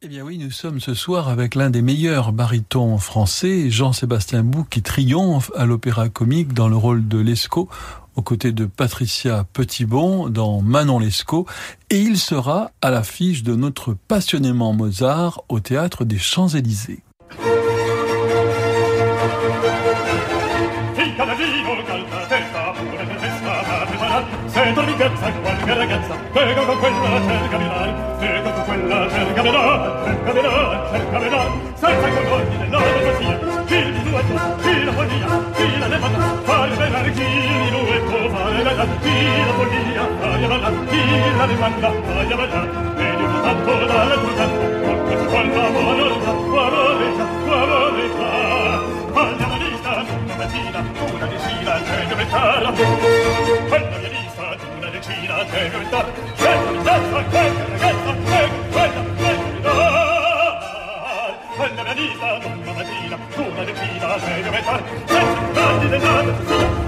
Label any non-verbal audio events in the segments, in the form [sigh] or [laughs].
Eh bien oui, nous sommes ce soir avec l'un des meilleurs barytons français, Jean-Sébastien Bou, qui triomphe à l'opéra comique dans le rôle de Lescaut, aux côtés de Patricia Petitbon dans Manon Lescaut, et il sera à l'affiche de notre passionnément Mozart au théâtre des Champs-Élysées. quella cerca vedrà, cerca vedrà, cerca vedrà, senza cordoni della democrazia, chi di duetto, chi la follia, chi la levata, fare venare chi di duetto, fare la chi la follia, fare la chi la levata, fare la e di un tanto dalla tua tanto, con quanta volontà, tua volontà, tua volontà, andiamo di una mattina, una decina, c'è di metà, quella mia lista, una decina, c'è di metà, c'è di metà, c'è di metà, vita, non la mattina, una decina, meglio metà, sette anni d'età,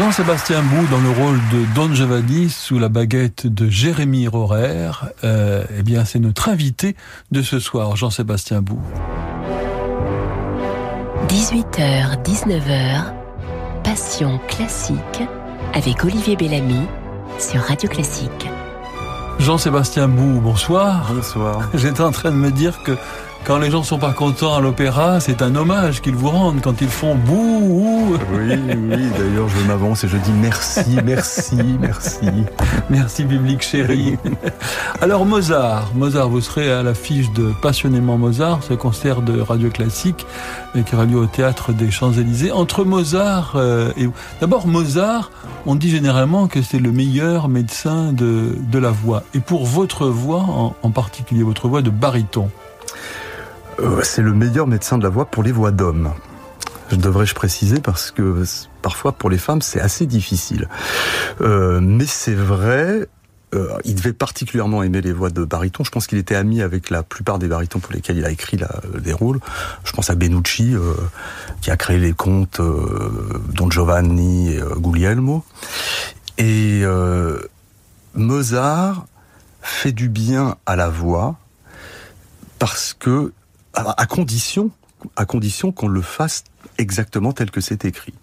Jean-Sébastien Bou dans le rôle de Don Giovanni sous la baguette de Jérémy Rorer. Euh, eh bien, c'est notre invité de ce soir, Jean-Sébastien Bou. 18h, 19h, Passion classique avec Olivier Bellamy sur Radio Classique. Jean-Sébastien Bou, bonsoir. Bonsoir. [laughs] J'étais en train de me dire que quand les gens sont pas contents à l'opéra, c'est un hommage qu'ils vous rendent quand ils font bouh. Oui, oui. D'ailleurs, je m'avance et je dis merci, merci, merci. Merci, public chéri. Alors, Mozart. Mozart, vous serez à l'affiche de Passionnément Mozart, ce concert de radio classique qui aura lieu au théâtre des Champs-Élysées. Entre Mozart euh, et... D'abord, Mozart, on dit généralement que c'est le meilleur médecin de, de la voix. Et pour votre voix, en, en particulier votre voix de baryton, euh, c'est le meilleur médecin de la voix pour les voix d'hommes. Je devrais-je préciser parce que parfois pour les femmes c'est assez difficile. Euh, mais c'est vrai, euh, il devait particulièrement aimer les voix de baryton. Je pense qu'il était ami avec la plupart des barytons pour lesquels il a écrit des rôles. Je pense à Benucci, qui a créé les contes Don Giovanni et Guglielmo. Et Mozart fait du bien à la voix parce que à condition, à condition qu'on le fasse exactement tel que c'est écrit,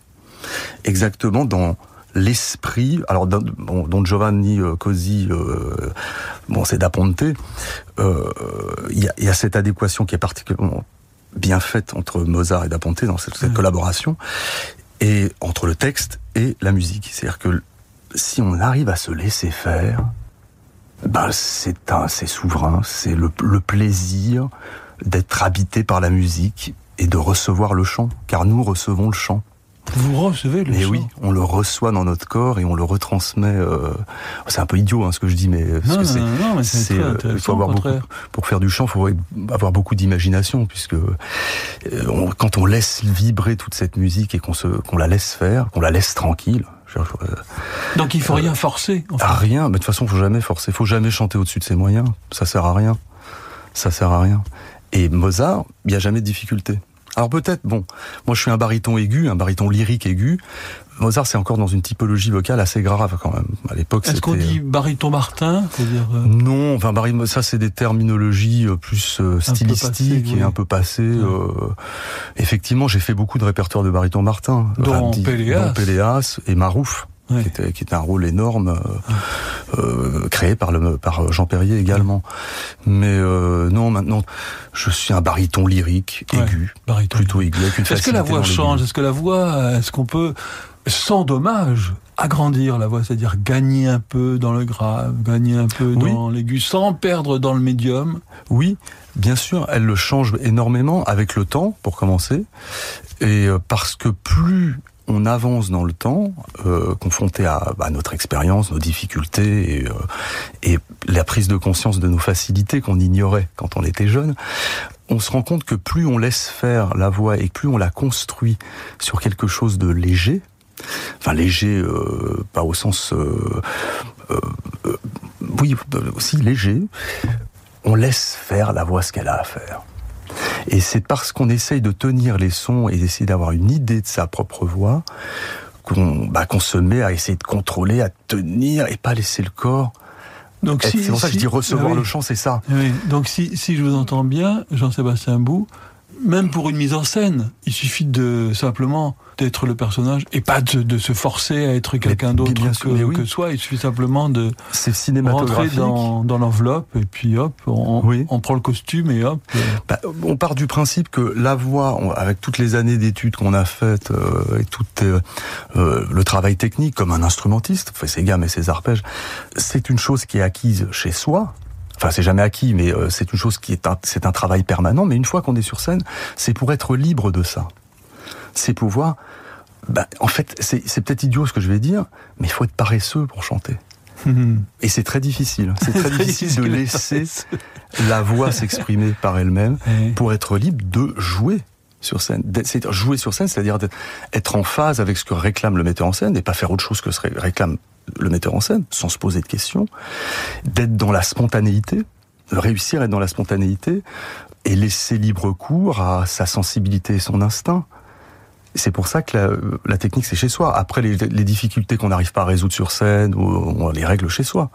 exactement dans l'esprit. Alors, bon, Don Giovanni euh, Cosi, euh, bon, c'est Da Ponte. Euh, il y, a, y, a, cette adéquation qui est particulièrement bien faite entre Mozart et Da Ponte dans cette, cette mmh. collaboration, et entre le texte et la musique. C'est-à-dire que si on arrive à se laisser faire, ben c'est un, c'est souverain, c'est le, le plaisir d'être habité par la musique et de recevoir le chant, car nous recevons le chant. Vous recevez le mais chant oui, on le reçoit dans notre corps et on le retransmet. Euh... C'est un peu idiot hein, ce que je dis, mais non, non, non, mais c'est euh, faut avoir beaucoup, pour faire du chant, il faut avoir beaucoup d'imagination, puisque euh, on, quand on laisse vibrer toute cette musique et qu'on se qu'on la laisse faire, qu'on la laisse tranquille. Je, Donc il faut rien forcer. En fait. Rien, mais de toute façon, il faut jamais forcer. Il faut jamais chanter au-dessus de ses moyens. Ça sert à rien. Ça sert à rien. Et Mozart, il n'y a jamais de difficulté. Alors peut-être, bon, moi je suis un baryton aigu, un baryton lyrique aigu. Mozart, c'est encore dans une typologie vocale assez grave quand même. À l'époque, est-ce qu'on dit baryton Martin dire euh... Non, enfin bary... ça c'est des terminologies plus euh, stylistiques passé, et un peu passées. Euh... Effectivement, j'ai fait beaucoup de répertoires de baryton Martin, dont enfin, Péléas. Péléas et Marouf. Ouais. Qui, était, qui était un rôle énorme euh, euh, créé par le par Jean Perrier également. Mais euh, non, maintenant je suis un baryton lyrique aigu, ouais, plutôt aigu. Est-ce que la voix change Est-ce que la voix, est-ce qu'on peut sans dommage agrandir la voix, c'est-à-dire gagner un peu dans le grave, gagner un peu oui. dans l'aigu, sans perdre dans le médium Oui, bien sûr, elle le change énormément avec le temps, pour commencer, et parce que plus on avance dans le temps, euh, confronté à bah, notre expérience, nos difficultés et, euh, et, la prise de conscience de nos facilités qu'on ignorait quand on était jeune, on se rend compte que plus on laisse faire la voix et plus on la construit sur quelque chose de léger, enfin léger, euh, pas au sens, oui, aussi léger, on laisse faire la voix ce qu'elle a à faire. Et c'est parce qu'on essaye de tenir les sons et d'essayer d'avoir une idée de sa propre voix qu'on bah, se met à essayer de contrôler, à tenir et pas laisser le corps. Donc si, c'est pour ça que je dis recevoir le chant, c'est ça. Oui. Donc si, si je vous entends bien, Jean-Sébastien Bou, même pour une mise en scène, il suffit de simplement d'être le personnage et pas de, se forcer à être quelqu'un d'autre que, que, soi. Il suffit simplement de rentrer dans, dans l'enveloppe et puis hop, on, on, prend le costume et hop. Bah, on part du principe que la voix, avec toutes les années d'études qu'on a faites euh, et tout euh, euh, le travail technique comme un instrumentiste, fait ses gammes et ses arpèges, c'est une chose qui est acquise chez soi, Enfin, c'est jamais acquis, mais euh, c'est une chose qui est un, c'est un travail permanent. Mais une fois qu'on est sur scène, c'est pour être libre de ça. C'est pouvoir. Bah, en fait, c'est, c'est peut-être idiot ce que je vais dire, mais il faut être paresseux pour chanter. [laughs] Et c'est très difficile. C'est [laughs] très difficile de laisser la voix s'exprimer par elle-même [laughs] pour être libre de jouer sur scène. C'est jouer sur scène, c'est-à-dire être en phase avec ce que réclame le metteur en scène et pas faire autre chose que ce que réclame le metteur en scène, sans se poser de questions, d'être dans la spontanéité, de réussir à être dans la spontanéité et laisser libre cours à sa sensibilité et son instinct. C'est pour ça que la, technique, c'est chez soi. Après, les, difficultés qu'on n'arrive pas à résoudre sur scène, on les règle chez soi.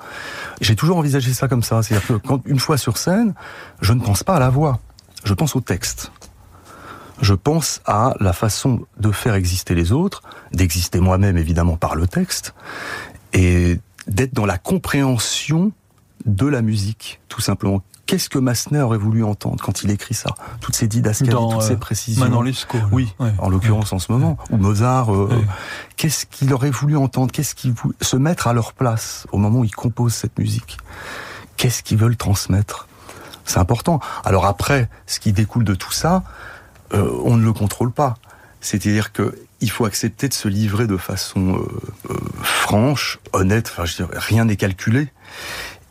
J'ai toujours envisagé ça comme ça. C'est-à-dire que quand, une fois sur scène, je ne pense pas à la voix. Je pense au texte. Je pense à la façon de faire exister les autres, d'exister moi-même évidemment par le texte, et d'être dans la compréhension de la musique, tout simplement. Qu'est-ce que Massner aurait voulu entendre quand il écrit ça Toutes ces didascalies, toutes ces euh, précisions. Manon Lescaut. Oui, en l'occurrence en ce moment. Ou Mozart. Euh, qu'est-ce qu'il aurait voulu entendre Qu'est-ce qu'il voulait se mettre à leur place au moment où ils composent cette musique Qu'est-ce qu'ils veulent transmettre C'est important. Alors après, ce qui découle de tout ça, euh, on ne le contrôle pas. C'est-à-dire que il faut accepter de se livrer de façon euh, euh, franche, honnête. Enfin, je veux dire, rien n'est calculé.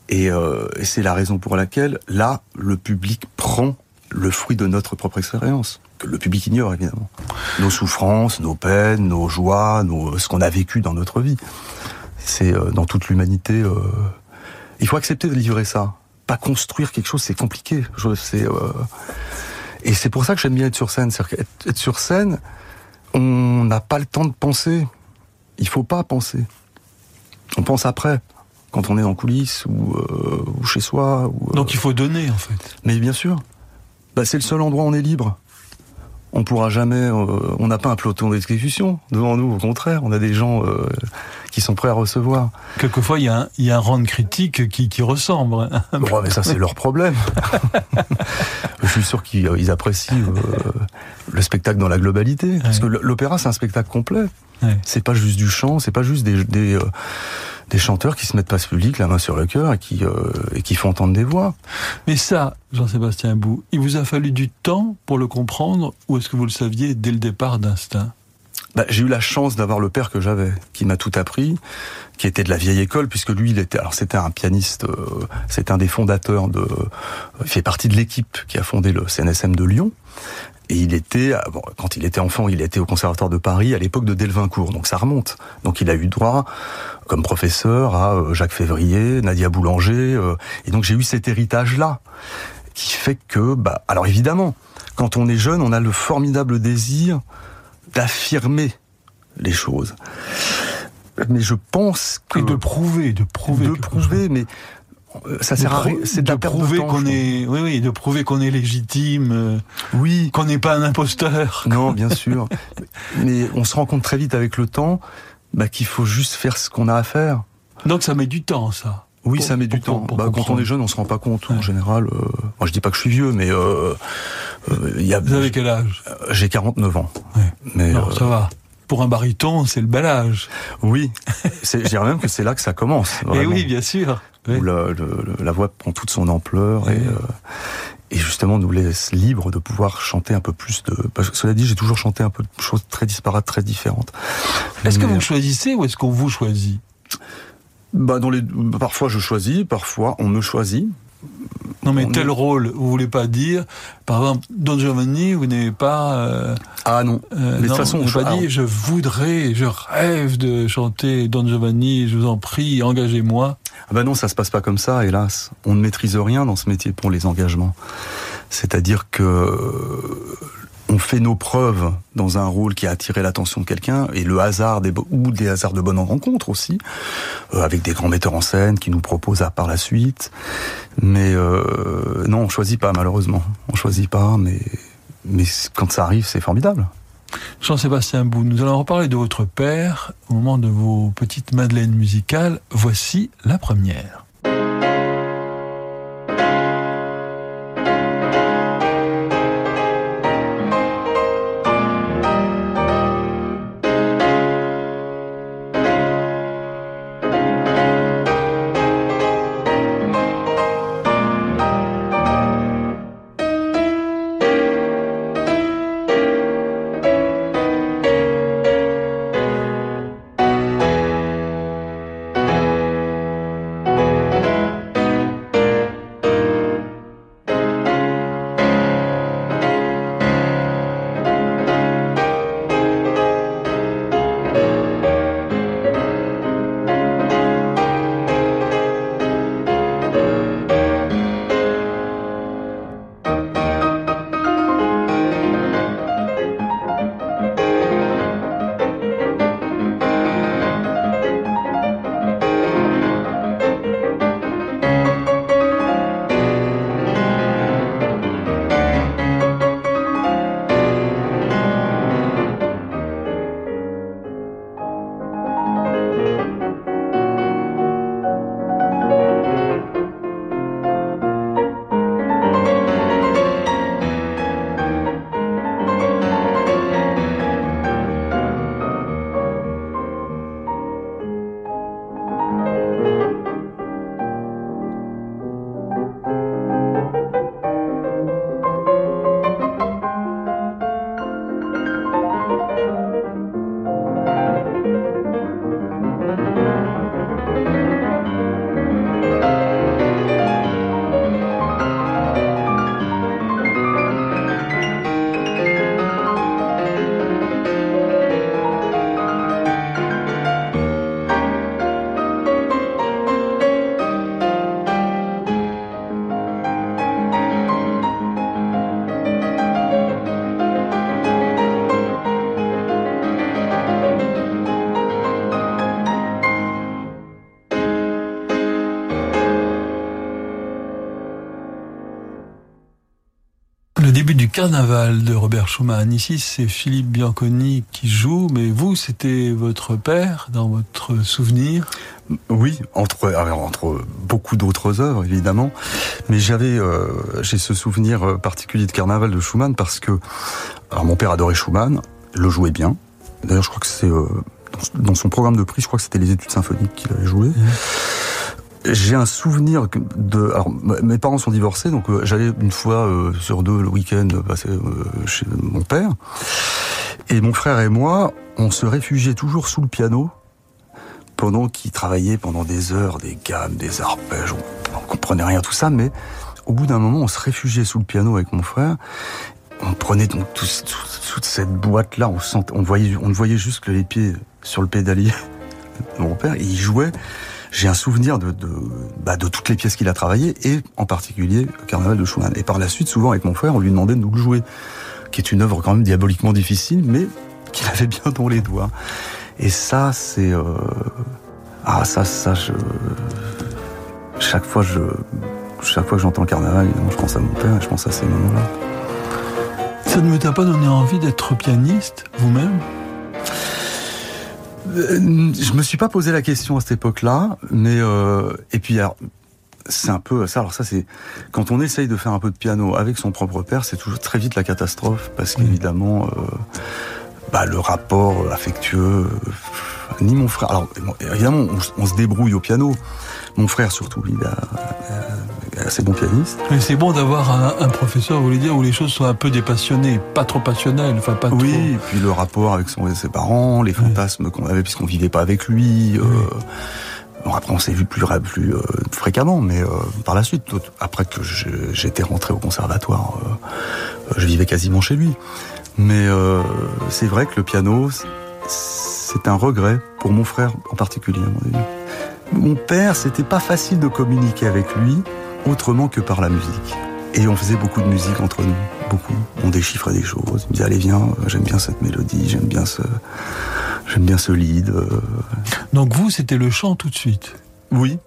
Et, euh, et c'est la raison pour laquelle, là, le public prend le fruit de notre propre expérience, que le public ignore évidemment. Nos souffrances, nos peines, nos joies, nos, ce qu'on a vécu dans notre vie. C'est dans toute l'humanité. Il faut accepter de livrer ça. Pas construire quelque chose, c'est compliqué. C'est et c'est pour ça que j'aime bien être sur scène. C'est être sur scène, on n'a pas le temps de penser. Il faut pas penser. On pense après, quand on est en coulisses ou, euh, chez soi. Ou, euh, Donc il faut donner en fait. Mais bien sûr. Bah, c'est le seul endroit où on est libre. On pourra jamais. Euh, on n'a pas un peloton d'exécution devant nous. Au contraire, on a des gens qui sont prêts à recevoir. Quelquefois, il y, a un, il y a un rang de critique qui, qui ressemble. mais ça, c'est leur problème. [laughs] Je suis sûr qu'ils apprécient euh, le spectacle dans la globalité. Parce que l'opéra, c'est un spectacle complet. C'est pas juste du chant, c'est pas juste des, des, euh, des, chanteurs qui se mettent ce public, la main sur le cœur, et qui, euh, et qui font entendre des voix. Mais ça, Jean-Sébastien Bou, il vous a fallu du temps pour le comprendre, ou est-ce que vous le saviez dès le départ d'instinct? Bah, j'ai eu la chance d'avoir le père que j'avais, qui m'a tout appris, qui était de la vieille école, puisque lui, il était, alors c'était un pianiste, euh, c'était un des fondateurs de, il fait partie de l'équipe qui a fondé le CNSM de Lyon. Et il était, euh, bon, quand il était enfant, il était au Conservatoire de Paris à l'époque de Delvincourt, donc ça remonte. Donc il a eu droit, comme professeur, à euh, Jacques Février, Nadia Boulanger, et donc j'ai eu cet héritage-là, qui fait que, bah, alors évidemment, quand on est jeune, on a le formidable désir d'affirmer les choses. Mais je pense que... Et de prouver, de prouver. De prouver, mais euh, ça sert à. C'est de, prouver qu'on est, oui, oui, de prouver qu'on est légitime. Euh, oui. Qu'on n'est pas un imposteur. [laughs] Non, bien sûr. mais on se rend compte très vite avec le temps, bah, qu'il faut juste faire ce qu'on a à faire. Donc ça met du temps, ça. Oui, ça met du temps. bah, quand on est jeune, on se rend pas compte en général. Euh, moi, je dis pas que je suis vieux, mais euh, euh, y a, vous avez quel âge? J'ai 49 ans. Mais non, ça va. Pour un baryton, c'est le bel âge. Oui, [laughs] je dirais même que c'est là que ça commence. Et eh oui, bien sûr. Où la voix prend toute son ampleur et, et justement nous laisse libre de pouvoir chanter un peu plus de. Parce que cela dit, j'ai toujours chanté un peu de choses très disparates, très différentes. Est-ce que vous choisissez ou est-ce qu'on vous choisit? Bah dans les parfois je choisis, parfois on me choisit. Non, mais On tel est- rôle, vous voulez pas dire, par exemple, Don Giovanni, vous n'avez pas. euh, Ah non. euh, Mais de toute façon, pas dit, je voudrais, je rêve de chanter Don Giovanni, je vous en prie, engagez-moi. Ah bah non, ça se passe pas comme ça, hélas. On ne maîtrise rien dans ce métier pour les engagements. C'est-à-dire que on fait nos preuves dans un rôle qui a attiré l'attention de quelqu'un et le hasard des ou des hasards de bonnes rencontres aussi, euh, avec des grands metteurs en scène qui nous proposent à par la suite. Mais euh, non, on choisit pas malheureusement. On choisit pas, mais mais quand ça arrive, c'est formidable. Jean-Sébastien Bou, nous allons reparler de votre père au moment de vos petites madeleines musicales. Voici la première. Carnaval de Robert Schumann. Ici, c'est Philippe Bianconi qui joue, mais vous, c'était votre père dans votre souvenir? Oui, entre alors, entre beaucoup d'autres œuvres évidemment, mais j'avais euh, j'ai ce souvenir euh, particulier de Carnaval de Schumann parce que alors mon père adorait Schumann, le jouait bien. D'ailleurs, je crois que c'est euh, dans- son programme de prix, je crois que c'était les études symphoniques qu'il avait joué. J'ai un souvenir de. Alors, mes parents sont divorcés, donc euh, j'allais une fois euh, sur deux le week-end passer euh, chez mon père. Et mon frère et moi, on se réfugiait toujours sous le piano pendant qu'il travaillait pendant des heures, des gammes, des arpèges. On, on comprenait rien tout ça, mais au bout d'un moment, on se réfugiait sous le piano avec mon frère. On prenait donc tout- tout- toute cette boîte-là, on, sentait- on, voyait, on voyait juste les pieds sur le pédalier [laughs] de mon père, et il jouait. J'ai un souvenir de, de, bah, de toutes les pièces qu'il a travaillées, et en particulier le Carnaval de Schumann. Et par la suite, souvent avec mon frère, on lui demandait de nous le jouer, qui est une œuvre quand même diaboliquement difficile, mais qu'il avait bien dans les doigts. Et ça, c'est... euh, Ah, ça, ça, je... Chaque fois, je... Chaque fois que j'entends le carnaval, je pense à mon père et je pense à ces moments-là. Ça ne vous a pas donné envie d'être pianiste, vous-même? Je me suis pas posé la question à cette époque-là, mais euh, et puis alors, c'est un peu ça. Alors ça, c'est quand on essaye de faire un peu de piano avec son propre père, c'est toujours très vite la catastrophe parce qu'évidemment, euh, bah, le rapport affectueux, euh, ni mon frère. Alors évidemment, on, on se débrouille au piano. Mon frère surtout, il a, euh, assez bon pianiste. Mais c'est bon d'avoir un, un professeur, vous voulez dire, où les choses sont un peu dépassionnées, pas trop passionnelles, enfin pas Oui, trop. et puis le rapport avec son, ses parents, les fantasmes qu'on avait puisqu'on vivait pas avec lui. euh, Bon, après, on s'est vu plus, plus euh, fréquemment, mais euh, par la suite, après que j'étais rentré au conservatoire, euh, je vivais quasiment chez lui. Mais c'est vrai que le piano, c'est un regret pour mon frère en particulier. Mon père, c'était pas facile de communiquer avec lui autrement que par la musique. Et on faisait beaucoup de musique entre nous, beaucoup. On déchiffrait des choses. Il me disait allez viens, j'aime bien cette mélodie, j'aime bien ce, j'aime bien ce lead. Euh. Donc vous, c'était le chant tout de suite. Oui.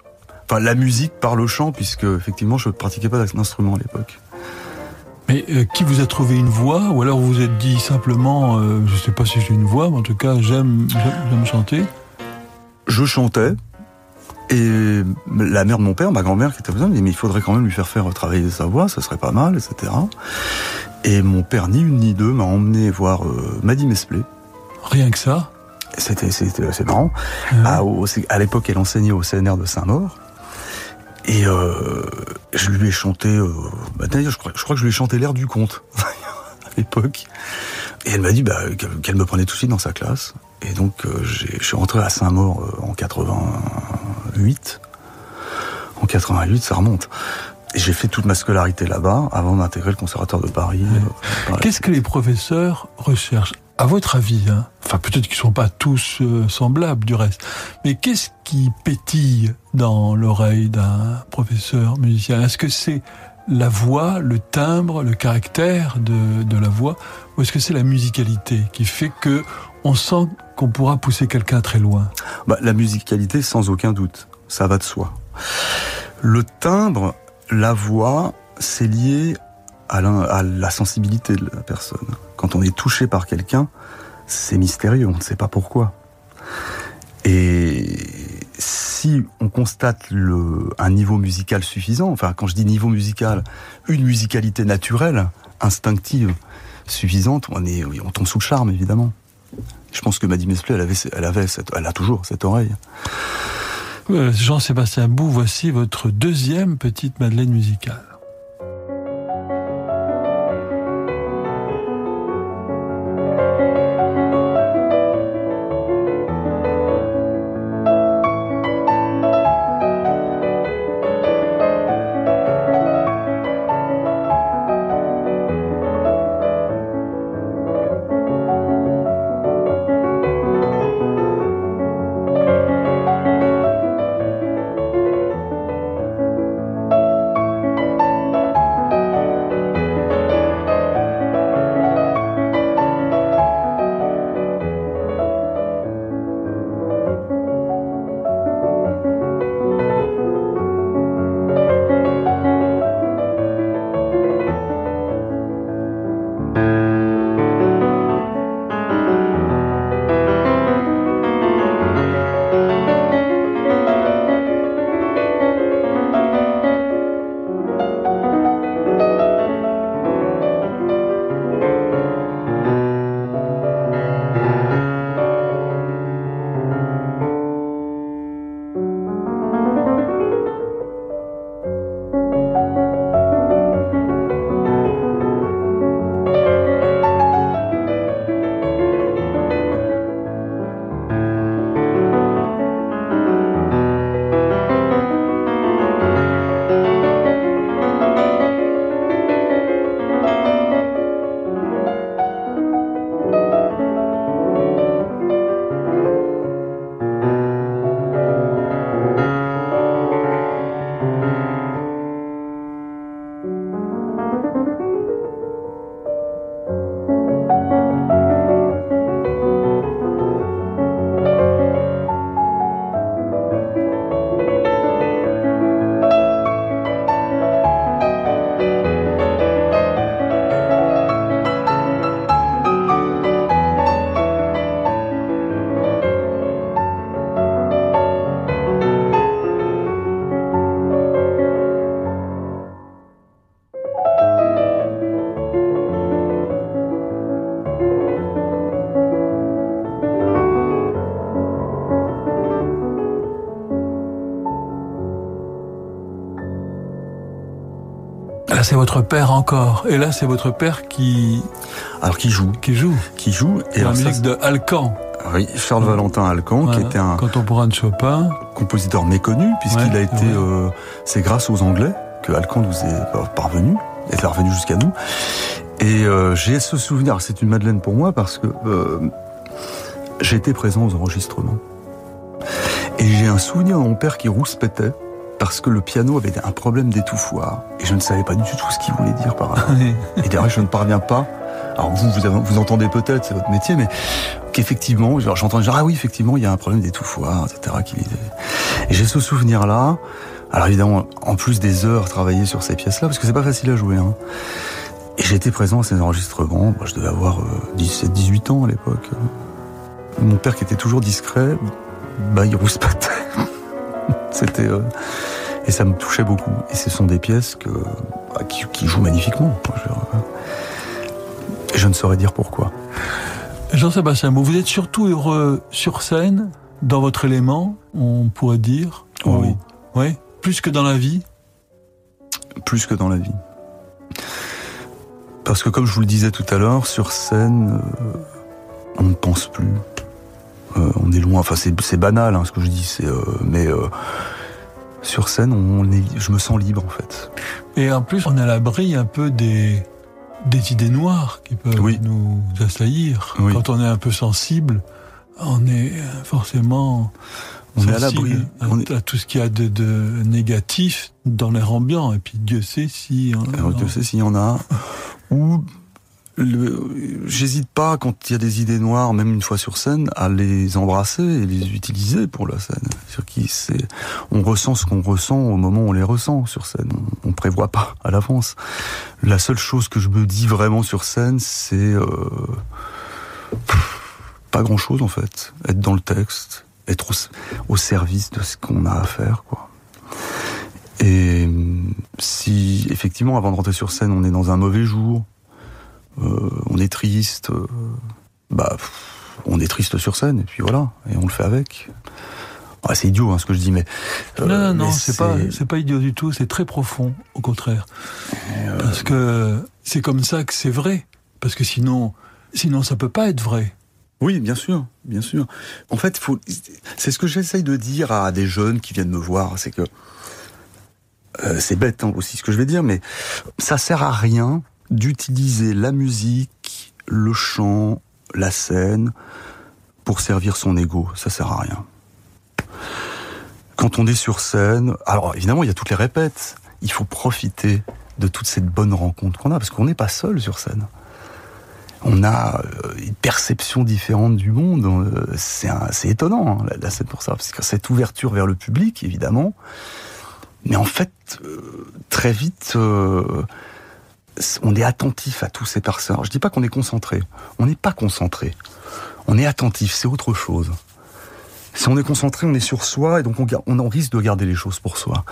Enfin la musique par le chant, puisque effectivement je ne pratiquais pas d'instrument à l'époque. Mais euh, qui vous a trouvé une voix? Ou alors vous vous êtes dit simplement, euh, je ne sais pas si j'ai une voix, mais en tout cas j'aime chanter. Je chantais, et la mère de mon père, ma grand-mère qui était présente, me dit mais il faudrait quand même lui faire faire travailler sa voix, ça serait pas mal, etc. Et mon père, ni une ni deux, m'a emmené voir euh, Maddy Mesplé. Rien que ça? C'était c'est marrant. À, à l'époque, elle enseignait au CNR de Saint-Maur. Et euh, je lui ai chanté, euh, bah, d'ailleurs je crois, je crois que je lui ai chanté l'air du conte [laughs] à l'époque. Et elle m'a dit bah, qu'elle me prenait tout de suite dans sa classe. Et donc, euh, je suis rentré à Saint-Maur euh, en 88. En 88, ça remonte. Et j'ai fait toute ma scolarité là-bas avant d'intégrer le conservatoire de Paris. Euh, Qu'est-ce que les professeurs recherchent À votre avis, hein? Enfin peut-être qu'ils ne sont pas tous semblables du reste, mais qu'est-ce qui pétille dans l'oreille d'un professeur musicien? Est-ce que c'est la voix, le timbre, le caractère de, de la voix, ou est-ce que c'est la musicalité qui fait que on sent qu'on pourra pousser quelqu'un très loin bah, La musicalité, sans aucun doute, ça va de soi. Le timbre, la voix, c'est lié à la, sensibilité de la personne. Quand on est touché par quelqu'un, c'est mystérieux, on ne sait pas pourquoi. Et si on constate un niveau musical suffisant, enfin quand je dis niveau musical, une musicalité naturelle, instinctive, suffisante, on, est, on tombe sous le charme évidemment. Je pense que Maddy Mesplé, elle elle elle a toujours cette oreille. Euh, Jean-Sébastien Bou, voici votre deuxième petite Madeleine musicale. C'est votre père encore. Et là, c'est votre père qui... Alors qui joue qui joue. Qui joue Et la ça, musique de Alcan. Oui, Charles Valentin Alcan, Voilà. qui était un Contemporain de Chopin. compositeur méconnu, puisqu'il Ouais, a été. ouais. euh, c'est grâce aux Anglais que Alcan nous est parvenu, est revenu jusqu'à nous. Et euh, j'ai ce souvenir, c'est une Madeleine pour moi, parce que euh, j'ai été présent aux enregistrements. Et j'ai un souvenir de mon père qui rouspétait, parce que le piano avait un problème d'étouffoir. Et je ne savais pas du tout ce qu'il voulait dire par là. Et d'ailleurs, je ne parviens pas. Alors vous, vous, avez- vous entendez peut-être, c'est votre métier, mais qu'effectivement, genre, j'entends dire ah oui, effectivement, il y a un problème d'étouffoir, etc. Et j'ai ce souvenir-là. Alors évidemment, en plus des heures travaillées sur ces pièces-là, parce que c'est pas facile à jouer. Hein. Et été présent à ces enregistrements. Moi, je devais avoir euh, 17-18 ans à l'époque. Mon père, qui était toujours discret, bah, il rouspétait. [laughs] C'était euh, et ça me touchait beaucoup. Et ce sont des pièces que bah, qui, qui jouent magnifiquement. Je, euh, je ne saurais dire pourquoi. Jean-Sébastien vous êtes surtout heureux sur scène, dans votre élément, on pourrait dire. Oh oui. Oui. Plus que dans la vie. plus que dans la vie. Parce que comme je vous le disais tout à l'heure, sur scène, euh, on ne pense plus. Euh, on est loin. Enfin, c'est banal hein, ce que je dis, euh, mais sur scène, on est, je me sens libre en fait. Et en plus, on est à l'abri un peu des, des idées noires qui peuvent Oui. nous assaillir. Oui. Quand on est un peu sensible, on est forcément On est à l'abri. à, On est- à tout ce qu'il y a de, de négatif dans l'air ambiant. Et puis Dieu sait si... hein, Alors, Dieu sait s'il y en a. Ou j'hésite pas quand il y a des idées noires, même une fois sur scène, à les embrasser et les utiliser pour la scène. C'est- on ressent ce qu'on ressent au moment où on les ressent sur scène. On, prévoit pas à l'avance. La seule chose que je me dis vraiment sur scène, c'est euh, pas grand chose en fait. Être dans le texte, être au, au service de ce qu'on a à faire, quoi. Et si effectivement, avant de rentrer sur scène, on est dans un mauvais jour, euh, on est triste, euh, bah, pff, on est triste sur scène, et puis voilà, et on le fait avec. Ouais, c'est idiot hein, ce que je dis, mais euh, non, non, non, c'est pas, pas idiot du tout, c'est très profond, au contraire. Parce que c'est comme ça que c'est vrai. Parce que sinon, sinon ça peut pas être vrai. Oui, bien sûr, bien sûr. En fait, faut... c'est ce que j'essaye de dire à des jeunes qui viennent me voir, c'est que euh, c'est bête hein, aussi ce que je vais dire, mais ça sert à rien d'utiliser la musique, le chant, la scène pour servir son ego. Ça sert à rien. Quand on est sur scène, alors évidemment, il y a toutes les répètes. Il faut profiter de toute cette bonne rencontre qu'on a, parce qu'on n'est pas seul sur scène on a euh, une perception différente du monde. Euh, C'est étonnant, hein, la, scène pour ça, parce que cette ouverture vers le public, évidemment. Mais en fait, euh, très vite, on est attentif à tous ces personnages. Je dis pas qu'on est concentré. On n'est pas concentré. On est attentif, c'est autre chose. Si on est concentré, on est sur soi, et donc on, on en risque de garder les choses pour soi.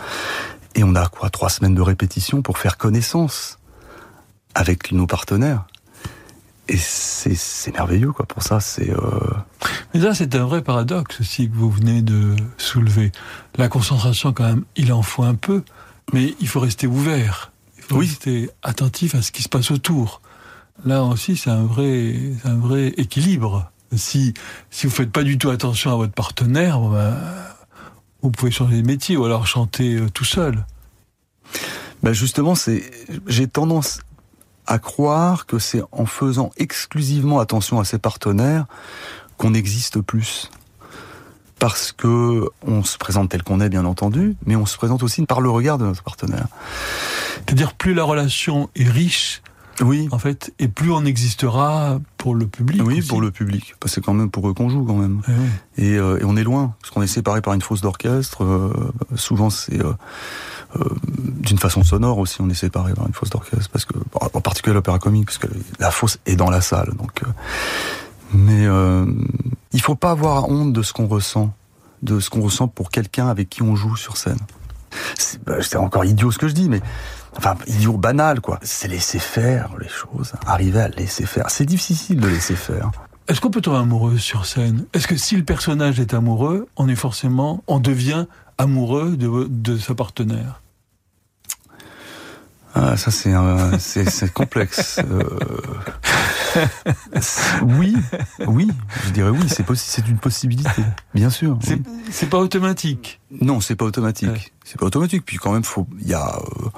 Et on a quoi Trois semaines de répétition pour faire connaissance avec nos partenaires. Et c'est c'est merveilleux, quoi. Pour ça, c'est. Euh... Mais là, c'est un vrai paradoxe aussi que vous venez de soulever. La concentration, quand même, il en faut un peu, mais il faut rester ouvert. Oui. rester attentif à ce qui se passe autour. Là aussi, c'est un vrai, un vrai équilibre. Si, si vous faites pas du tout attention à votre partenaire, ben, vous pouvez changer de métier ou alors chanter euh, tout seul. Ben justement, c'est. J'ai tendance à croire que c'est en faisant exclusivement attention à ses partenaires qu'on existe plus. Parce que on se présente tel qu'on est, bien entendu, mais on se présente aussi par le regard de notre partenaire. C'est-à-dire, plus la relation est riche, Oui, en fait, et plus on existera pour le public. oui, aussi. pour le public. Parce que c'est quand même pour eux qu'on joue, quand même. Eh oui. Et, euh, et on est loin, parce qu'on est séparé par une fosse d'orchestre. euh, souvent, c'est euh, d'une façon sonore aussi, on est séparé par une fosse d'orchestre, parce que en particulier l'opéra comique, parce que la fosse est dans la salle. Donc, mais il faut pas avoir honte de ce qu'on ressent, de ce qu'on ressent pour quelqu'un avec qui on joue sur scène. C'est bah, c'est encore idiot ce que je dis, mais enfin idiot banal quoi. C'est laisser faire les choses, arriver à laisser faire. C'est difficile de laisser faire. Est-ce qu'on peut tomber amoureux sur scène? Est-ce que si le personnage est amoureux, on est forcément, on devient amoureux de, de sa partenaire? Ah, ça c'est c'est complexe. [laughs] Euh, oui, oui, je dirais oui, c'est c'est une possibilité, bien sûr. C'est pas automatique? Non, c'est pas automatique. C'est pas automatique. Puis quand même, faut, il y a, euh,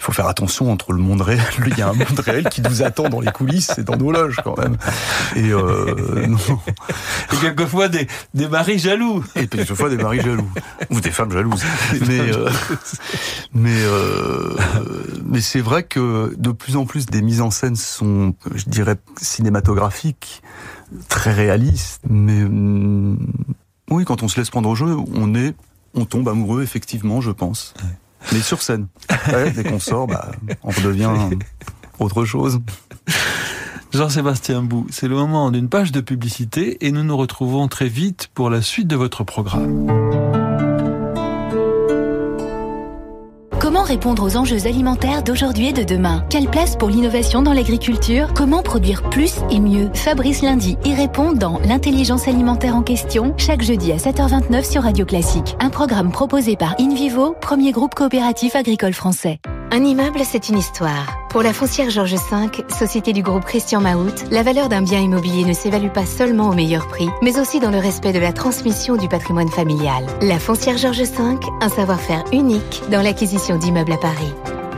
il faut faire attention entre le monde réel. [laughs] Il y a un monde réel qui nous attend dans les coulisses et dans nos loges quand même. Et, euh, non. et quelquefois des, des maris jaloux. Et quelquefois des maris jaloux ou des femmes jalouses. Mais euh, mais euh, mais c'est vrai que de plus en plus des mises en scène sont, je dirais, cinématographiques, très réalistes. Mais hum, oui, quand on se laisse prendre au jeu, on est on tombe amoureux, effectivement, je pense. Mais sur scène. [laughs] dès qu'on sort, bah, on redevient autre chose. Jean-Sébastien Bou, c'est le moment d'une page de publicité et nous nous retrouvons très vite pour la suite de votre programme. Comment répondre aux enjeux alimentaires d'aujourd'hui et de demain? Quelle place pour l'innovation dans l'agriculture? Comment produire plus et mieux? Fabrice Lundi y répond dans L'intelligence alimentaire en question, chaque jeudi à 7h29 sur Radio Classique. Un programme proposé par InVivo, premier groupe coopératif agricole français. Un immeuble, c'est une histoire. Pour la foncière Georges V, société du groupe Christian Mahout, la valeur d'un bien immobilier ne s'évalue pas seulement au meilleur prix, mais aussi dans le respect de la transmission du patrimoine familial. La foncière Georges V, un savoir-faire unique dans l'acquisition d'immeubles à Paris.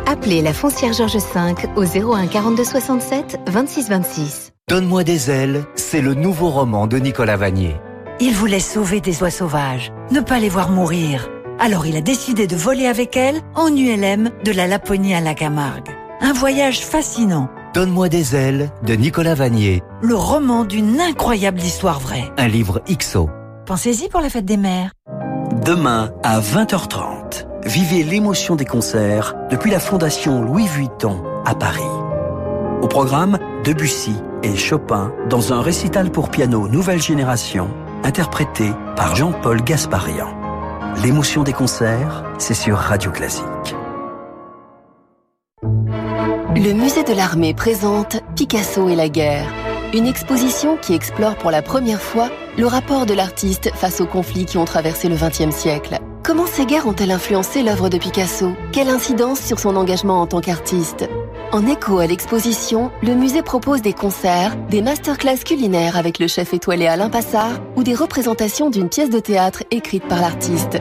Appelez la foncière Georges V au 01 42 67 26 26. Donne-moi des ailes, c'est le nouveau roman de Nicolas Vanier. Il voulait sauver des oies sauvages, ne pas les voir mourir. Alors il a décidé de voler avec elle en ULM de la Laponie à la Camargue. Un voyage fascinant. Donne-moi des ailes de Nicolas Vanier. Le roman d'une incroyable histoire vraie. Un livre XO. Pensez-y pour la fête des mères. Demain à 20h30, vivez l'émotion des concerts depuis la Fondation Louis Vuitton à Paris. Au programme, Debussy et Chopin dans un récital pour piano nouvelle génération, interprété par Jean-Paul Gasparian. L'émotion des concerts, c'est sur Radio Classique. Le musée de l'armée présente Picasso et la guerre, une exposition qui explore pour la première fois le rapport de l'artiste face aux conflits qui ont traversé le XXe siècle. Comment ces guerres ont-elles influencé l'œuvre de Picasso? Quelle incidence sur son engagement en tant qu'artiste? En écho à l'exposition, le musée propose des concerts, des masterclass culinaires avec le chef étoilé Alain Passard ou des représentations d'une pièce de théâtre écrite par l'artiste.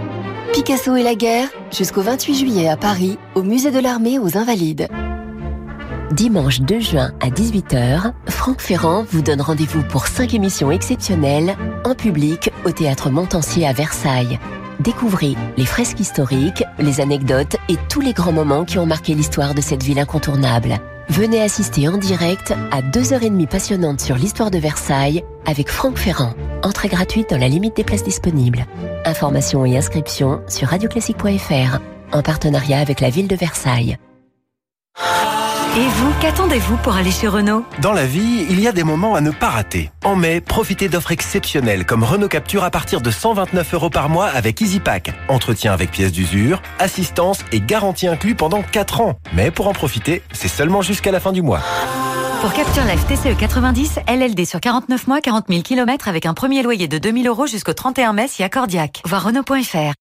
Picasso et la guerre, jusqu'au 28 juillet à Paris, au musée de l'armée aux Invalides. Dimanche 2 juin à 18h, Franck Ferrand vous donne rendez-vous pour 5 émissions exceptionnelles en public au théâtre Montancier à Versailles. Découvrez les fresques historiques, les anecdotes et tous les grands moments qui ont marqué l'histoire de cette ville incontournable. Venez assister en direct à 2h30 passionnantes sur l'histoire de Versailles avec Franck Ferrand. Entrée gratuite dans la limite des places disponibles. Informations et inscriptions sur radioclassique.fr en partenariat avec la ville de Versailles. Et vous, qu'attendez-vous pour aller chez Renault Dans la vie, il y a des moments à ne pas rater. En mai, profitez d'offres exceptionnelles comme Renault Capture à partir de 129 euros par mois avec EasyPack. Entretien avec pièces d'usure, assistance et garantie inclus pendant 4 ans. Mais pour en profiter, c'est seulement jusqu'à la fin du mois. Pour Capture Life TCE 90, LLD sur 49 mois, 40 000 km avec un premier loyer de 2000 euros jusqu'au 31 mai si accordiaque. Voir Renault.fr.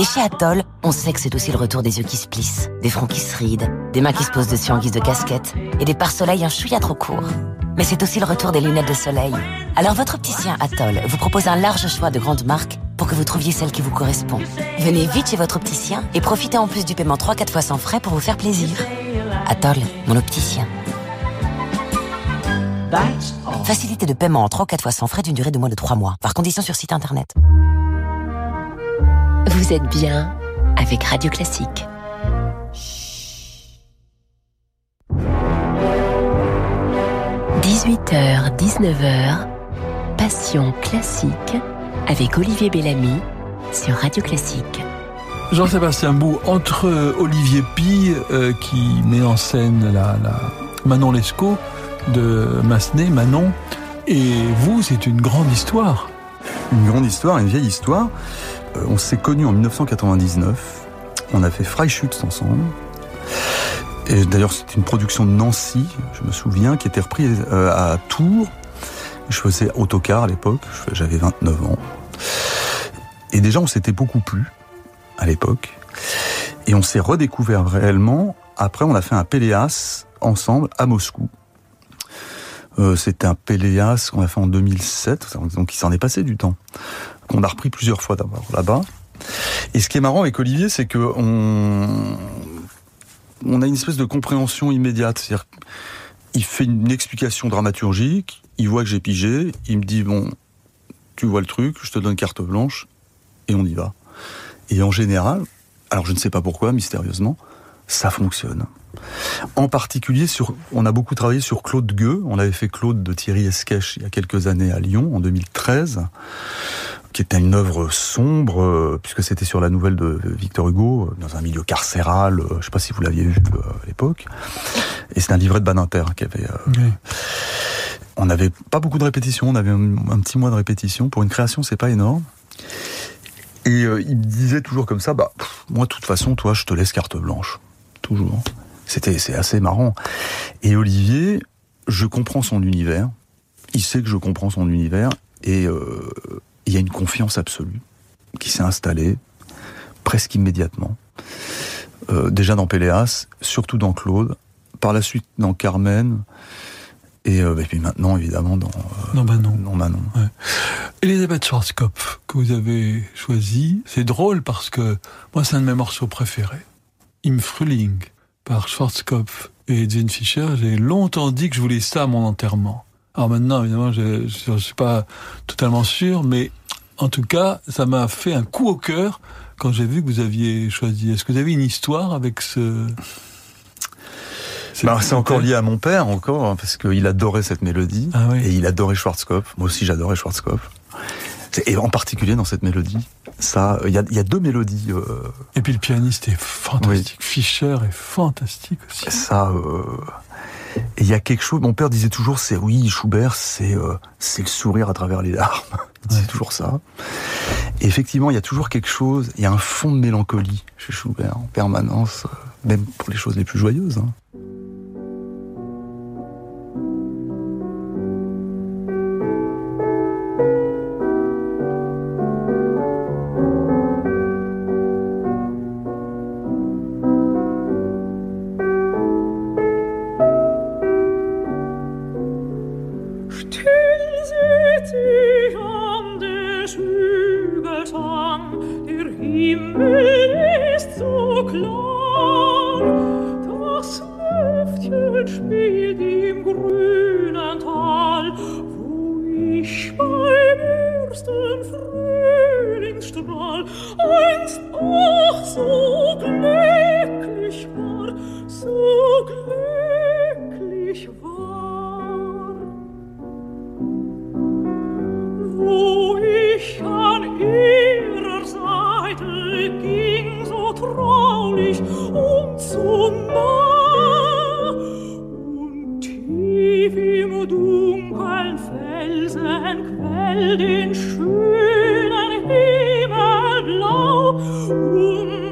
Et chez Atoll, on sait que c'est aussi le retour des yeux qui se plissent, des fronts qui se rident, des mains qui se posent dessus en guise de casquette, et des pare-soleil un chouïa trop court. Mais c'est aussi le retour des lunettes de soleil. Alors votre opticien Atoll vous propose un large choix de grandes marques pour que vous trouviez celle qui vous correspond. Venez vite chez votre opticien et profitez en plus du paiement 3-4 fois sans frais pour vous faire plaisir. Atoll, mon opticien. Facilité de paiement en 3 4 fois sans frais d'une durée de moins de 3 mois. Par condition sur site internet. Vous êtes bien avec Radio Classique. « 18h, 19h, Passion classique avec Olivier Bellamy sur Radio Classique. Jean-Sébastien Bou, entre Olivier Pi, euh, qui met en scène la, la Manon Lescaut de Massenet, Manon, et vous, c'est une grande histoire. Une grande histoire, une vieille histoire. Euh, on s'est connus en 1999. On a fait Freischütz ensemble. Et d'ailleurs, c'était une production de Nancy, je me souviens, qui était reprise euh, à Tours. Je faisais autocar à l'époque, j'avais 29 ans. Et déjà, on s'était beaucoup plu à l'époque. Et on s'est redécouvert réellement. Après, on a fait un Péléas ensemble à Moscou. Euh, C'était un Péléas qu'on a fait en 2007, donc il s'en est passé du temps. Qu'on a repris plusieurs fois d'abord là-bas. Et ce qui est marrant avec Olivier, c'est que on, on a une espèce de compréhension immédiate. C'est-à-dire il fait une explication dramaturgique, il voit que j'ai pigé, il me dit bon, tu vois le truc, je te donne carte blanche, et on y va. Et en général, alors je ne sais pas pourquoi, mystérieusement, ça fonctionne. En particulier, sur, on a beaucoup travaillé sur Claude Gueux. On avait fait Claude de Thierry Esquèche il y a quelques années à Lyon, en 2013, qui était une œuvre sombre, euh, puisque c'était sur la nouvelle de Victor Hugo, euh, dans un milieu carcéral. euh, Je ne sais pas si vous l'aviez vu à l'époque. Et c'est un livret de Badinter qui avait. On n'avait pas beaucoup de répétitions. On avait un, un petit mois de répétition pour une création, c'est pas énorme. Et euh, il me disait toujours comme ça, bah pff, moi de toute façon, toi, je te laisse carte blanche, toujours. C'était c'est assez marrant. Et Olivier, je comprends son univers. Il sait que je comprends son univers et euh, il y a une confiance absolue qui s'est installée presque immédiatement. Euh, déjà dans Péléas, surtout dans Claude, par la suite dans Carmen, et, euh, et puis maintenant évidemment dans, Non, Manon. dans Manon. Elisabeth Schwarzkopf, que vous avez choisi, c'est drôle parce que moi, c'est un de mes morceaux préférés. Im Frühling, par Schwarzkopf et Jane Fischer. J'ai longtemps dit que je voulais ça à mon enterrement. Alors maintenant, évidemment, je ne suis pas totalement sûr, mais en tout cas, ça m'a fait un coup au cœur quand j'ai vu que vous aviez choisi. Est-ce que vous avez une histoire avec ce... Bah, c'est encore lié à mon père, encore, hein, parce qu'il adorait cette mélodie. Ah Et il adorait Schwarzkopf. Moi aussi, j'adorais Schwarzkopf. Et en particulier dans cette mélodie, ça, il y a, il y a deux mélodies. euh, Et puis le pianiste est fantastique. Fischer est fantastique aussi. ça, euh, et il y a quelque chose. Mon père disait toujours, c'est oui, Schubert, c'est euh, c'est le sourire à travers les larmes. [laughs] Il disait toujours ça. Et effectivement, il y a toujours quelque chose. Il y a un fond de mélancolie chez Schubert en permanence, euh, même pour les choses les plus joyeuses. hein. whom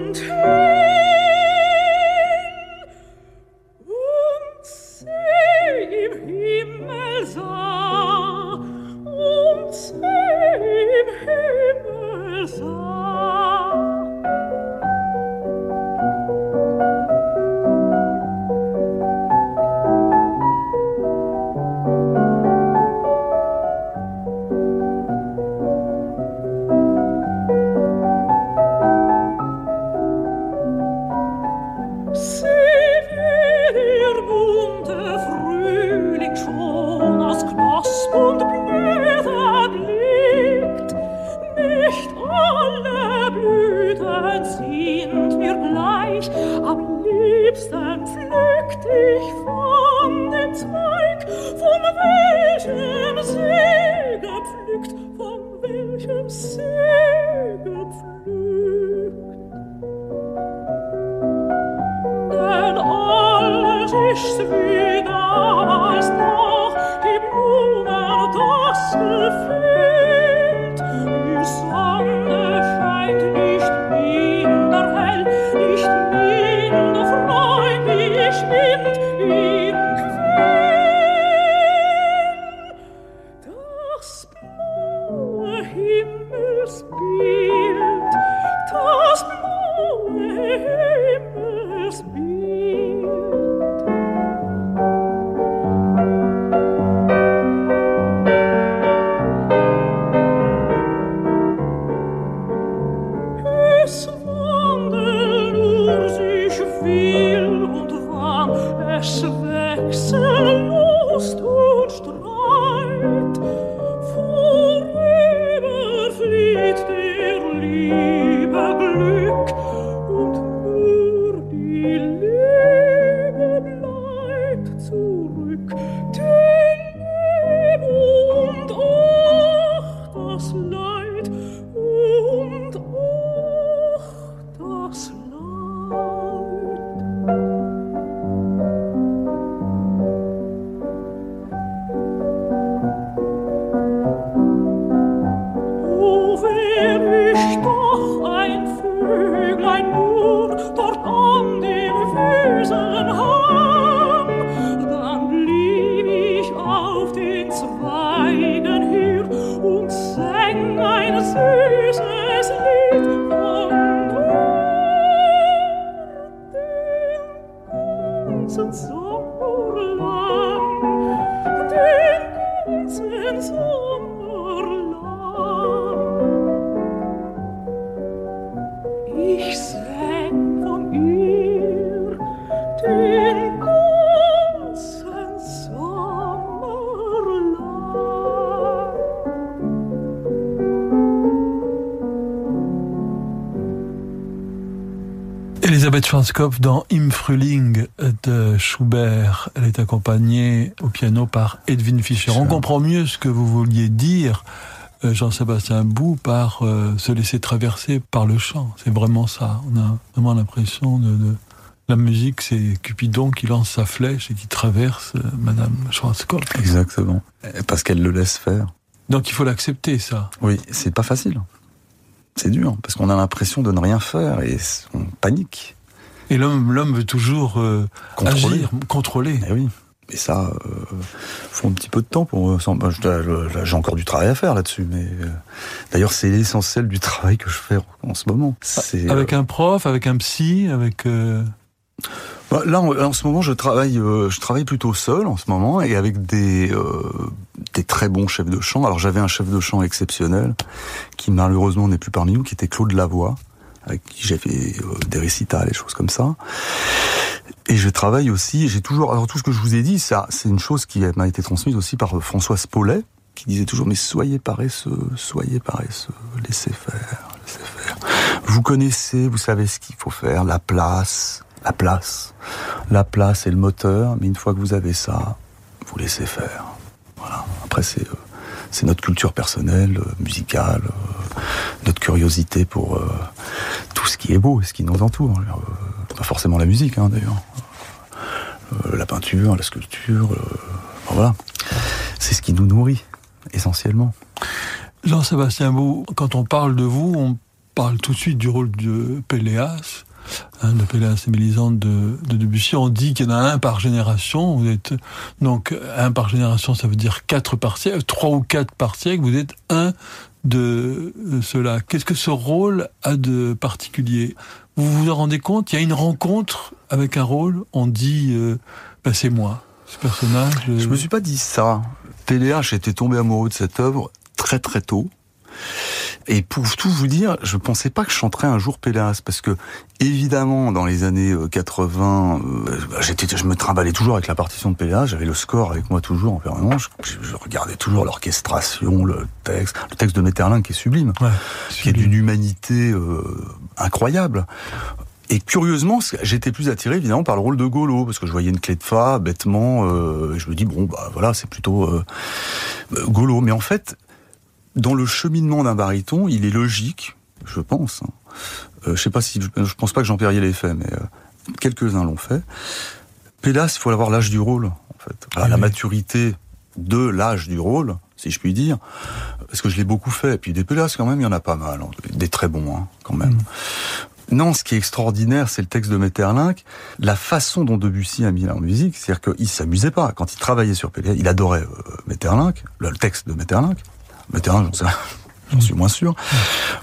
Dans Im Frühling de Schubert. Elle est accompagnée au piano par Edwin Fischer. On comprend mieux ce que vous vouliez dire, euh, Jean-Sébastien Bou, par euh, se laisser traverser par le chant. C'est vraiment ça. On a vraiment l'impression de, de- La musique, c'est Cupidon qui lance sa flèche et qui traverse euh, Madame Schwarzkopf. Exactement. Parce qu'elle le laisse faire. Donc il faut l'accepter, ça. Oui, c'est pas facile. C'est dur, parce qu'on a l'impression de ne rien faire et on panique. Et l'homme, l'homme veut toujours euh, Contrôler. agir, contrôler. Eh oui. Et ça, euh, faut un petit peu de temps pour. euh, bah, J'ai encore du travail à faire là-dessus, mais euh, d'ailleurs c'est l'essentiel du [laughs] travail que je fais en ce moment. C'est Avec un prof, avec un psy, avec... Bah, là, en, en ce moment, je travaille, je travaille plutôt seul en ce moment et avec des des très bons chefs de chant. Alors, j'avais un chef de chant exceptionnel qui malheureusement n'est plus parmi nous, qui était Claude Lavoie, avec qui j'ai fait euh, des récitals et choses comme ça. Et je travaille aussi. J'ai toujours. Alors, tout ce que je vous ai dit, ça, c'est une chose qui m'a été transmise aussi par euh, François Spollet, qui disait toujours mais soyez paresseux, soyez paresseux, laissez faire, laissez faire. Vous connaissez, vous savez ce qu'il faut faire, la place, la place. La place est le moteur, mais une fois que vous avez ça, vous laissez faire. Voilà. Après, c'est euh, c'est notre culture personnelle, euh, musicale, euh, notre curiosité pour euh, tout ce qui est beau et ce qui nous entoure. Pas forcément la musique, hein, d'ailleurs. La peinture, la sculpture, voilà. C'est ce qui nous nourrit, essentiellement. Jean-Sébastien Bou, quand on parle de vous, on parle tout de suite du rôle de Péléas, hein, de Péléas et de, de Debussy. On dit qu'il y en a un par génération. Vous êtes donc un par génération, ça veut dire quatre par siècle, trois ou quatre par siècle. Vous êtes un de euh, cela. Qu'est-ce que ce rôle a de particulier? Vous vous en rendez compte? Il y a une rencontre avec un rôle? On dit, euh, bah, c'est moi, ce personnage. euh, Je me suis pas dit ça. Péléas, j'étais tombé amoureux de cette œuvre très très tôt. Et pour tout vous dire, je pensais pas que je chanterais un jour Péléas, parce que évidemment dans les années euh, 80, euh, bah, j'étais, je me trimballais toujours avec la partition de Péléas, j'avais le score avec moi toujours en permanence, je, je regardais toujours l'orchestration, le texte, le texte de Metterlin qui est sublime, qui est d'une humanité euh, incroyable. Et curieusement, j'étais plus attiré évidemment par le rôle de Golo, parce que je voyais une clé de fa, bêtement, euh, et je me dis, bon, bah voilà, c'est plutôt euh, euh, Golo. Mais en fait, dans le cheminement d'un baryton, il est logique, je pense. Hein. Euh, je sais pas si, je, je pense pas que Jean-Pierre l'ait fait, mais euh, quelques-uns l'ont fait. Pélas, il faut avoir l'âge du rôle, en fait. Voilà, la maturité de l'âge du rôle, si je puis dire, parce que je l'ai beaucoup fait. Et puis des Pélas, quand même, il y en a pas mal, hein. des très bons, hein, quand même. Non, ce qui est extraordinaire, c'est le texte de Metterlinck, la façon dont Debussy a mis la musique, c'est-à-dire qu'il s'amusait pas. Quand il travaillait sur Péléas, il adorait euh, Metterlinck, le, le texte de Metterlinck. Metterlinck, j'en sais J'en suis moins sûr.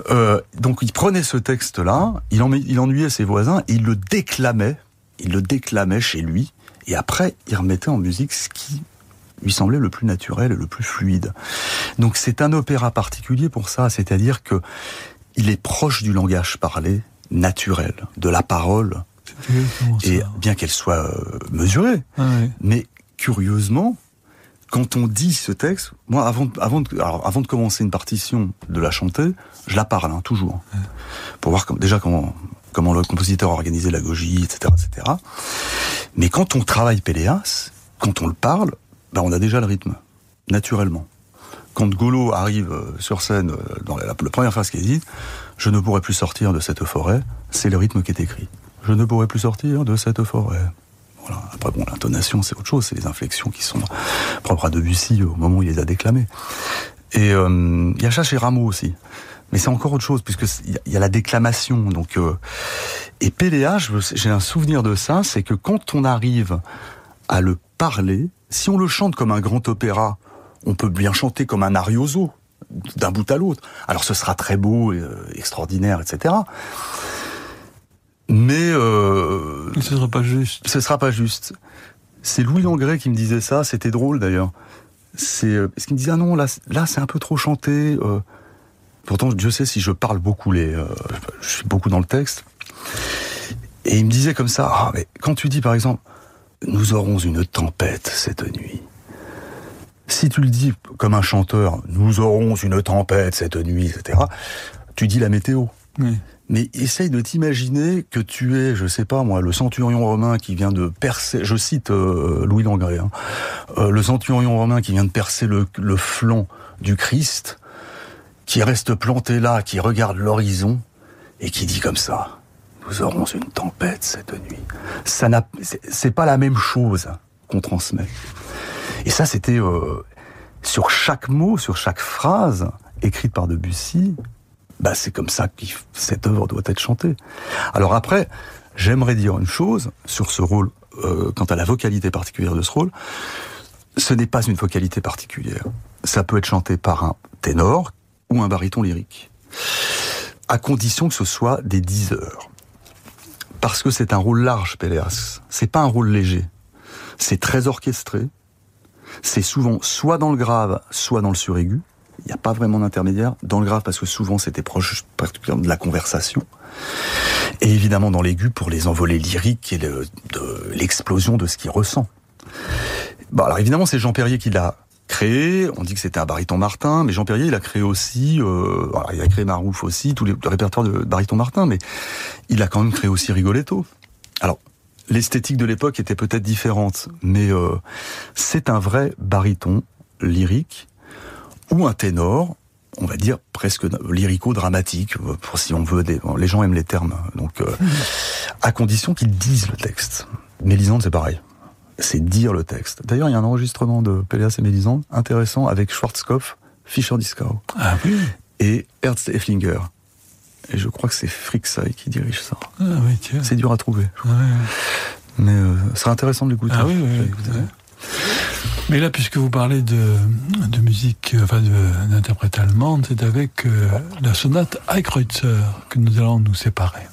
Euh, donc il prenait ce texte-là, il, en, il ennuyait ses voisins, et il le déclamait, il le déclamait chez lui, et après il remettait en musique ce qui lui semblait le plus naturel et le plus fluide. Donc c'est un opéra particulier pour ça, c'est-à-dire que il est proche du langage parlé, naturel, de la parole. Et bien qu'elle soit euh, mesurée, Ah mais curieusement, quand on dit ce texte, moi, avant, avant, de, commencer une partition, de la chanter, je la parle, hein, toujours. Pour voir déjà comment, comment le compositeur a organisé la gogie, etc., etc. Mais quand on travaille Péléas, quand on le parle, ben, on a déjà le rythme, naturellement. Quand Golo arrive euh, sur scène, euh, dans la, la première phrase qu'il dit, je ne pourrai plus sortir de cette forêt, c'est le rythme qui est écrit. Je ne pourrai plus sortir de cette forêt. Après, bon, l'intonation, c'est autre chose, c'est les inflexions qui sont propres à Debussy au moment où il les a déclamées. Et euh, il y a ça chez Rameau aussi. Mais c'est encore autre chose, puisque il y a- la déclamation. Donc, euh, et Péléa, j'ai un souvenir de ça, c'est que quand on arrive à le parler, si on le chante comme un grand opéra, on peut bien chanter comme un arioso, d'un bout à l'autre. Alors ce sera très beau, euh, extraordinaire, etc. Mais euh, ce sera pas juste. Ce sera pas juste. C'est Louis Langrée qui me disait ça. C'était drôle d'ailleurs. C'est euh, parce qu'il me disait ah non là là c'est un peu trop chanté. euh. Pourtant Dieu sait si je parle beaucoup les, euh, je suis beaucoup dans le texte. Et il me disait comme ça ah mais quand tu dis par exemple nous aurons une tempête cette nuit. Si tu le dis comme un chanteur, nous aurons une tempête cette nuit, etc. Tu dis la météo. Oui. Mais essaye de t'imaginer que tu es, je sais pas moi, le centurion romain qui vient de percer, je cite euh, Louis Langrée, hein, euh, le centurion romain qui vient de percer le, flanc du Christ, qui reste planté là, qui regarde l'horizon et qui dit comme ça nous aurons une tempête cette nuit. Ça n'a, c'est- c'est pas la même chose qu'on transmet. Et ça, c'était euh, sur chaque mot, sur chaque phrase écrite par Debussy. Bah, c'est comme ça que cette œuvre doit être chantée. Alors après, j'aimerais dire une chose sur ce rôle, euh, quant à la vocalité particulière de ce rôle. Ce n'est pas une vocalité particulière. Ça peut être chanté par un ténor ou un baryton lyrique, à condition que ce soit des 10 heures. Parce que c'est un rôle large, Péléas. C'est pas un rôle léger. C'est très orchestré. C'est souvent soit dans le grave, soit dans le suraigu. Il n'y a pas vraiment d'intermédiaire. Dans le grave, parce que souvent c'était proche de la conversation. Et évidemment dans l'aigu pour les envolées lyriques et de l'explosion de ce qu'il ressent. Bon, alors évidemment, c'est Jean Perrier qui l'a créé. On dit que c'était un baryton Martin, mais Jean Perrier, il a créé aussi, euh, alors, il a créé Marouf aussi, tout le répertoire de baryton Martin, mais il a quand même créé aussi Rigoletto. Alors, l'esthétique de l'époque était peut-être différente, mais euh, c'est un vrai baryton lyrique ou un ténor, on va dire presque lyrico-dramatique, euh, pour si on veut. Des, les gens aiment les termes, donc euh, [laughs] à condition qu'ils disent le texte. Mélisande, c'est pareil. C'est dire le texte. D'ailleurs, il y a un enregistrement de Péléas et Mélisande intéressant avec Schwarzkopf, Fischer Dieskau Ah oui. et Ernst Efflinger. Et je crois que c'est Frixay qui dirige ça. Ah oui, tiens. C'est dur à trouver. Ouais. Mais euh, ce serait intéressant de l'écouter. Ah oui, oui, Mais là, puisque vous parlez de, de musique, euh, enfin d'interprète allemande, c'est avec euh, la sonate Eichreutzer que nous allons nous séparer.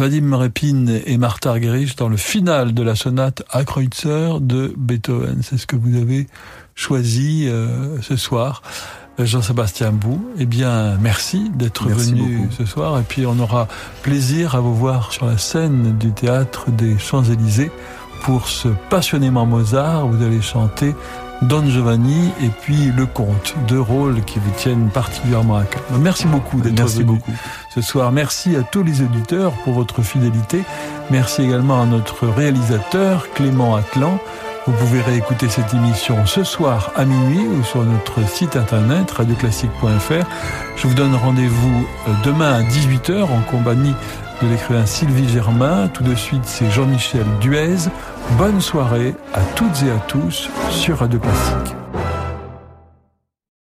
Vadim Repin et Martha Argerich dans le final de la sonate à Kreutzer de Beethoven. C'est ce que vous avez choisi euh, ce soir. Jean-Sébastien Bou, eh bien, merci d'être venu ce soir. Et puis, on aura plaisir à vous voir sur la scène du théâtre des Champs-Élysées pour ce passionnément Mozart. Vous allez chanter Don Giovanni et puis Le Comte, deux rôles qui vous tiennent particulièrement à cœur. Merci beaucoup d'être venu beaucoup. ce soir. Merci à tous les auditeurs pour votre fidélité. Merci également à notre réalisateur Clément Atlan. Vous pouvez réécouter cette émission ce soir à minuit ou sur notre site internet radioclassique.fr. Je vous donne rendez-vous euh, demain à 18h en compagnie de l'écrivain Sylvie Germain. Tout de suite, c'est Jean-Michel Duez. Bonne soirée à toutes et à tous sur Radio Classique.